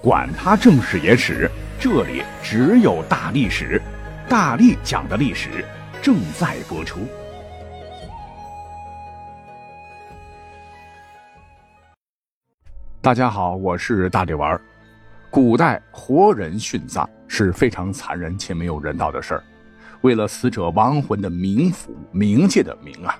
管他正史野史，这里只有大历史，大力讲的历史正在播出。大家好，我是大力丸。古代活人殉葬是非常残忍且没有人道的事儿，为了死者亡魂的冥府、冥界的冥啊。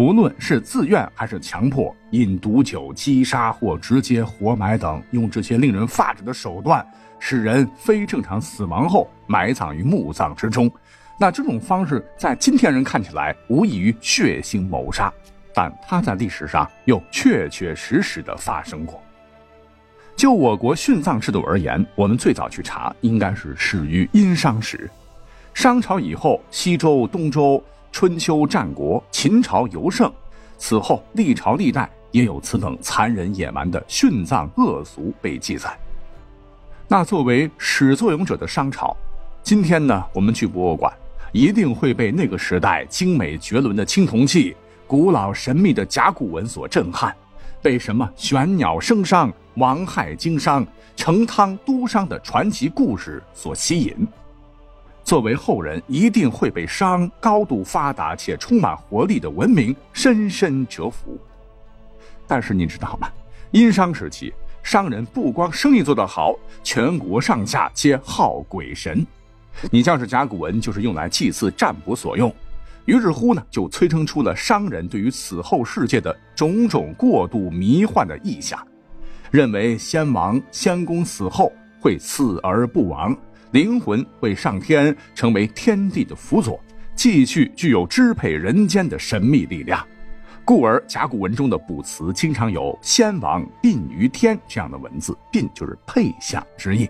不论是自愿还是强迫，饮毒酒、击杀或直接活埋等，用这些令人发指的手段使人非正常死亡后埋葬于墓葬之中，那这种方式在今天人看起来无异于血腥谋杀，但它在历史上又确确实实的发生过。就我国殉葬制度而言，我们最早去查应该是始于殷商时，商朝以后，西周、东周。春秋战国、秦朝尤盛，此后历朝历代也有此等残忍野蛮的殉葬恶俗被记载。那作为始作俑者的商朝，今天呢，我们去博物馆，一定会被那个时代精美绝伦的青铜器、古老神秘的甲骨文所震撼，被什么玄鸟生商、王亥经商、成汤都商的传奇故事所吸引。作为后人，一定会被商高度发达且充满活力的文明深深折服。但是你知道吗？殷商时期，商人不光生意做得好，全国上下皆好鬼神。你像是甲骨文，就是用来祭祀占卜所用。于是乎呢，就催生出了商人对于死后世界的种种过度迷幻的意象，认为先王先公死后会死而不亡。灵魂会上天，成为天地的辅佐，继续具有支配人间的神秘力量。故而甲骨文中的卜辞经常有“先王殡于天”这样的文字，殡就是配享之意。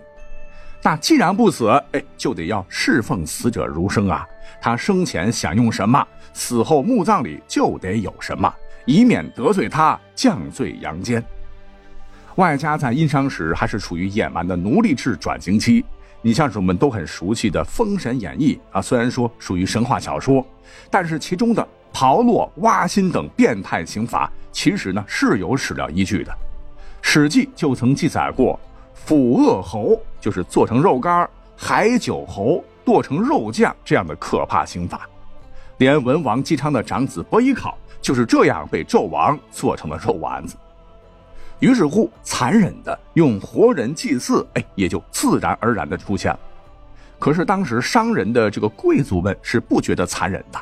那既然不死，哎，就得要侍奉死者如生啊。他生前享用什么，死后墓葬里就得有什么，以免得罪他，降罪阳间。外加在殷商时还是处于野蛮的奴隶制转型期。你像是我们都很熟悉的《封神演义》啊，虽然说属于神话小说，但是其中的刨落、挖心等变态刑罚，其实呢是有史料依据的。《史记》就曾记载过腐恶侯，就是做成肉干海酒侯剁成肉酱这样的可怕刑罚。连文王姬昌的长子伯邑考就是这样被纣王做成了肉丸子。于是乎，残忍的用活人祭祀，哎，也就自然而然的出现了。可是当时商人的这个贵族们是不觉得残忍的，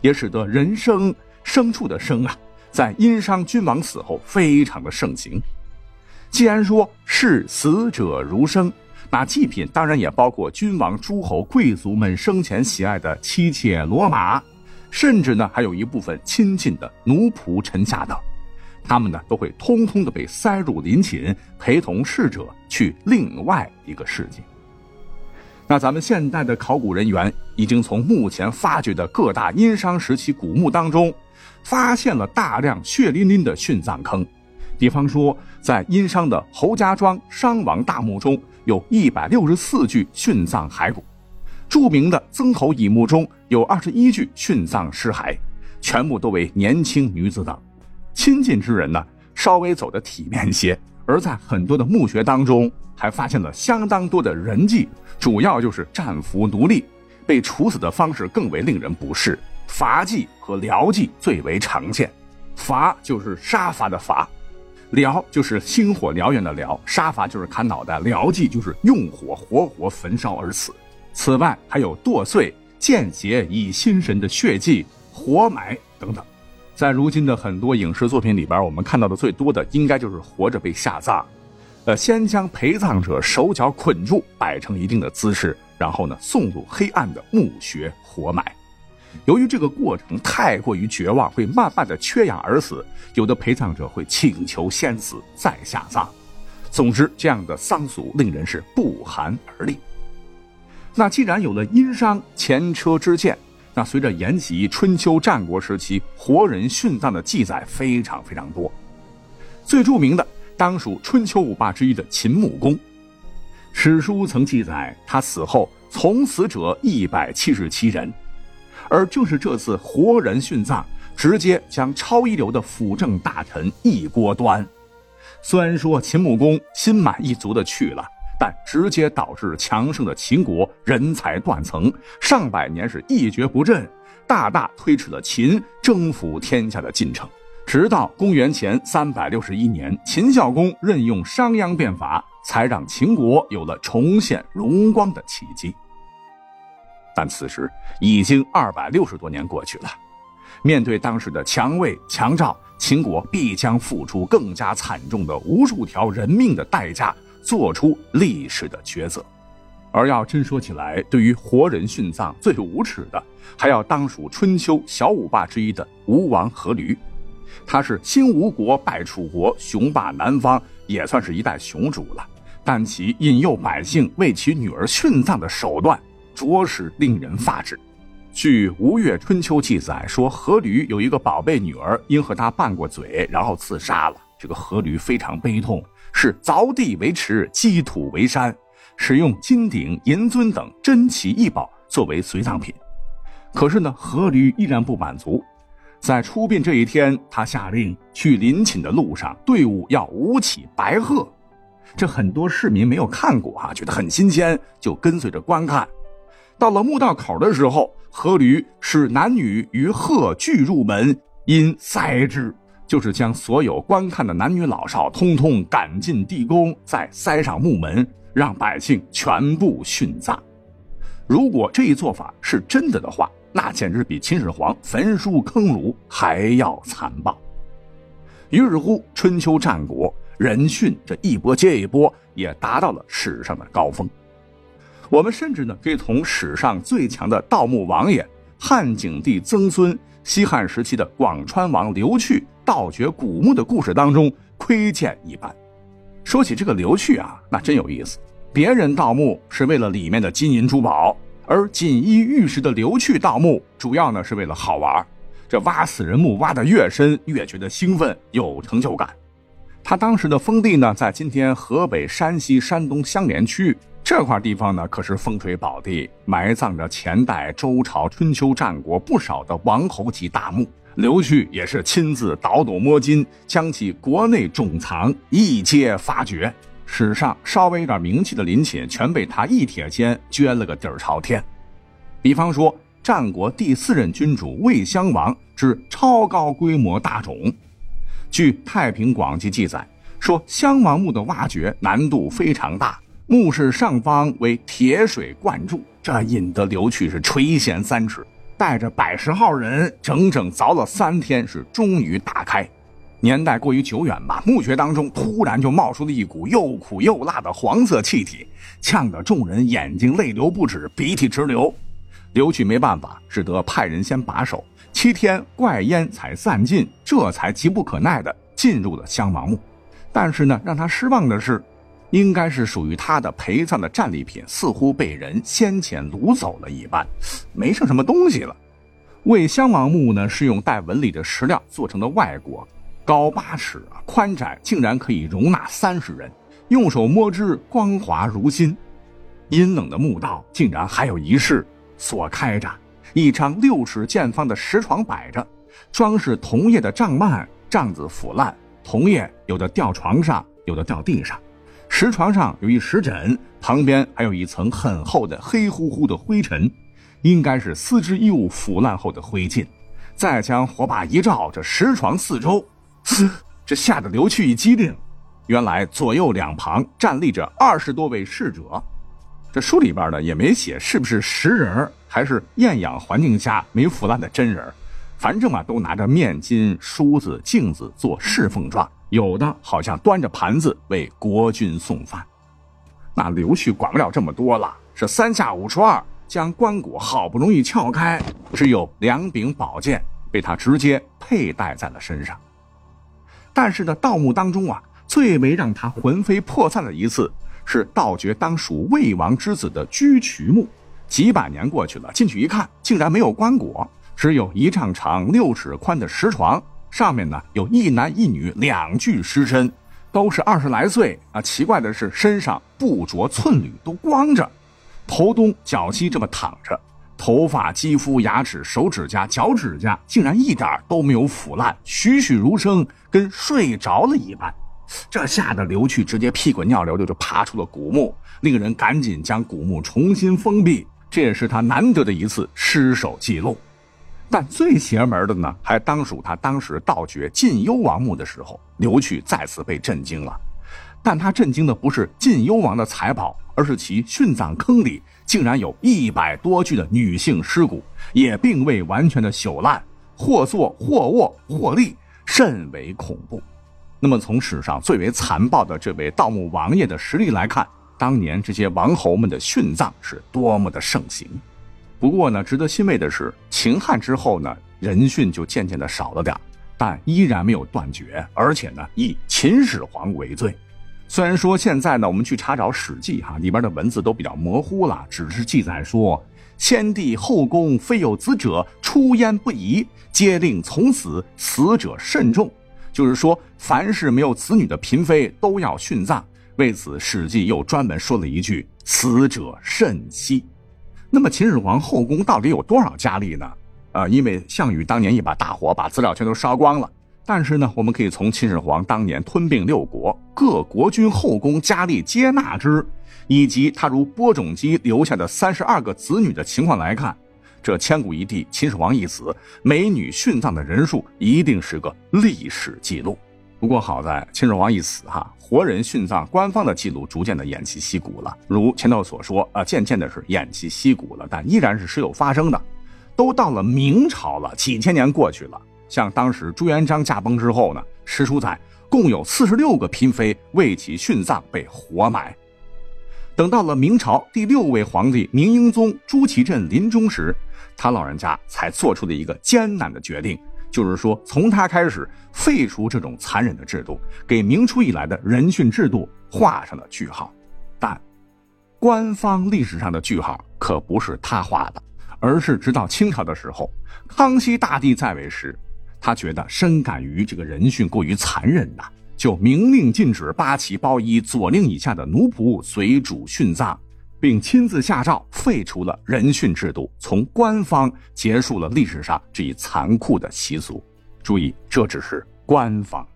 也使得人生牲畜的生啊，在殷商君王死后非常的盛行。既然说视死者如生，那祭品当然也包括君王、诸侯、贵族们生前喜爱的妻妾、骡马，甚至呢还有一部分亲近的奴仆、臣下等。他们呢都会通通的被塞入陵寝，陪同逝者去另外一个世界。那咱们现代的考古人员已经从目前发掘的各大殷商时期古墓当中，发现了大量血淋淋的殉葬坑。比方说，在殷商的侯家庄商王大墓中，有一百六十四具殉葬骸骨；著名的曾侯乙墓中有二十一具殉葬尸骸，全部都为年轻女子等。亲近之人呢，稍微走的体面些；而在很多的墓穴当中，还发现了相当多的人迹，主要就是战俘奴隶。被处死的方式更为令人不适，伐祭和辽祭最为常见。伐就是杀伐的伐，燎就是星火燎原的燎，杀伐就是砍脑袋，辽祭就是用火活活焚烧而死。此外，还有剁碎、见血以心神的血祭、活埋等等。在如今的很多影视作品里边，我们看到的最多的应该就是活着被下葬，呃，先将陪葬者手脚捆住，摆成一定的姿势，然后呢送入黑暗的墓穴活埋。由于这个过程太过于绝望，会慢慢的缺氧而死，有的陪葬者会请求先死再下葬。总之，这样的丧俗令人是不寒而栗。那既然有了殷商前车之鉴。那随着延吉、春秋战国时期活人殉葬的记载非常非常多，最著名的当属春秋五霸之一的秦穆公。史书曾记载，他死后从死者一百七十七人，而正是这次活人殉葬，直接将超一流的辅政大臣一锅端。虽然说秦穆公心满意足的去了，但直接导致强盛的秦国人才断层，上百年是一蹶不振，大大推迟了秦征服天下的进程。直到公元前三百六十一年，秦孝公任用商鞅变法，才让秦国有了重现荣光的契机。但此时已经二百六十多年过去了，面对当时的强魏强赵，秦国必将付出更加惨重的无数条人命的代价，做出历史的抉择。而要真说起来，对于活人殉葬最无耻的，还要当属春秋小五霸之一的吴王阖闾。他是新吴国败楚国，雄霸南方，也算是一代雄主了。但其引诱百姓为其女儿殉葬的手段。着实令人发指。据《吴越春秋》记载说，阖闾有一个宝贝女儿，因和他拌过嘴，然后自杀了。这个阖闾非常悲痛，是凿地为池，积土为山，使用金鼎、银尊等珍奇异宝作为随葬品。可是呢，阖闾依然不满足，在出殡这一天，他下令去临寝的路上，队伍要舞起白鹤。这很多市民没有看过啊，觉得很新鲜，就跟随着观看。到了墓道口的时候，阖闾使男女与鹤俱入门，因塞之，就是将所有观看的男女老少通通赶进地宫，再塞上木门，让百姓全部殉葬。如果这一做法是真的的话，那简直比秦始皇焚书坑儒还要残暴。于是乎，春秋战国人殉这一波接一波，也达到了史上的高峰。我们甚至呢，可以从史上最强的盗墓王爷汉景帝曾孙、西汉时期的广川王刘去盗掘古墓的故事当中窥见一斑。说起这个刘去啊，那真有意思。别人盗墓是为了里面的金银珠宝，而锦衣玉食的刘去盗墓，主要呢是为了好玩。这挖死人墓挖得越深，越觉得兴奋有成就感。他当时的封地呢，在今天河北、山西、山东相连区。这块地方呢，可是风水宝地，埋葬着前代周朝、春秋战国不少的王侯级大墓。刘旭也是亲自倒斗摸金，将其国内重藏一皆发掘。史上稍微有点名气的陵寝，全被他一铁锨撅了个底儿朝天。比方说，战国第四任君主魏襄王之超高规模大冢。据《太平广记》记载，说襄王墓的挖掘难度非常大。墓室上方为铁水灌注，这引得刘去是垂涎三尺，带着百十号人整整凿了三天，是终于打开。年代过于久远吧，墓穴当中突然就冒出了一股又苦又辣的黄色气体，呛得众人眼睛泪流不止，鼻涕直流。刘去没办法，只得派人先把守，七天怪烟才散尽，这才急不可耐的进入了襄王墓。但是呢，让他失望的是。应该是属于他的陪葬的战利品，似乎被人先前掳走了一般，没剩什么东西了。魏襄王墓呢，是用带纹理的石料做成的外椁，高八尺，宽窄竟然可以容纳三十人，用手摸之光滑如新。阴冷的墓道竟然还有一室，锁开着，一张六尺见方的石床摆着，装饰铜叶的帐幔，帐子腐烂，铜叶有的掉床上，有的掉地上。石床上有一石枕，旁边还有一层很厚的黑乎乎的灰尘，应该是丝织衣物腐烂后的灰烬。再将火把一照，这石床四周，这吓得刘去一激灵。原来左右两旁站立着二十多位侍者，这书里边呢也没写是不是实人还是厌氧环境下没腐烂的真人，反正啊都拿着面巾、梳子、镜子做侍奉状。有的好像端着盘子为国君送饭，那刘旭管不了这么多了，是三下五除二将棺椁好不容易撬开，只有两柄宝剑被他直接佩戴在了身上。但是呢，盗墓当中啊，最为让他魂飞魄散的一次，是盗掘当属魏王之子的居渠墓。几百年过去了，进去一看，竟然没有棺椁，只有一丈长、六尺宽的石床。上面呢有一男一女两具尸身，都是二十来岁啊。奇怪的是，身上不着寸缕，都光着，头东脚西这么躺着，头发、肌肤、牙齿、手指甲、脚趾甲竟然一点都没有腐烂，栩栩如生，跟睡着了一般。这吓得刘去直接屁滚尿流的就爬出了古墓，那个人赶紧将古墓重新封闭，这也是他难得的一次失手记录。但最邪门的呢，还当属他当时盗掘晋幽王墓的时候，刘去再次被震惊了。但他震惊的不是晋幽王的财宝，而是其殉葬坑里竟然有一百多具的女性尸骨，也并未完全的朽烂，或坐或卧或立，甚为恐怖。那么从史上最为残暴的这位盗墓王爷的实力来看，当年这些王侯们的殉葬是多么的盛行。不过呢，值得欣慰的是，秦汉之后呢，人殉就渐渐的少了点但依然没有断绝，而且呢，以秦始皇为最。虽然说现在呢，我们去查找《史记》哈里边的文字都比较模糊了，只是记载说，先帝后宫非有子者，出焉不疑，皆令从死，死者甚重。就是说，凡是没有子女的嫔妃都要殉葬。为此，《史记》又专门说了一句：“死者甚稀。”那么秦始皇后宫到底有多少佳丽呢？呃，因为项羽当年一把大火把资料全都烧光了。但是呢，我们可以从秦始皇当年吞并六国，各国君后宫佳丽接纳之，以及他如播种机留下的三十二个子女的情况来看，这千古一帝秦始皇一死，美女殉葬的人数一定是个历史记录。不过好在秦始皇一死，哈，活人殉葬官方的记录逐渐的偃旗息鼓了。如前头所说，啊，渐渐的是偃旗息鼓了，但依然是时有发生的。都到了明朝了，几千年过去了，像当时朱元璋驾崩之后呢，史书载共有四十六个嫔妃为其殉葬被活埋。等到了明朝第六位皇帝明英宗朱祁镇临终时，他老人家才做出了一个艰难的决定。就是说，从他开始废除这种残忍的制度，给明初以来的人殉制度画上了句号。但官方历史上的句号可不是他画的，而是直到清朝的时候，康熙大帝在位时，他觉得深感于这个人殉过于残忍呐，就明令禁止八旗包衣左令以下的奴仆随主殉葬。并亲自下诏废除了人殉制度，从官方结束了历史上这一残酷的习俗。注意，这只是官方。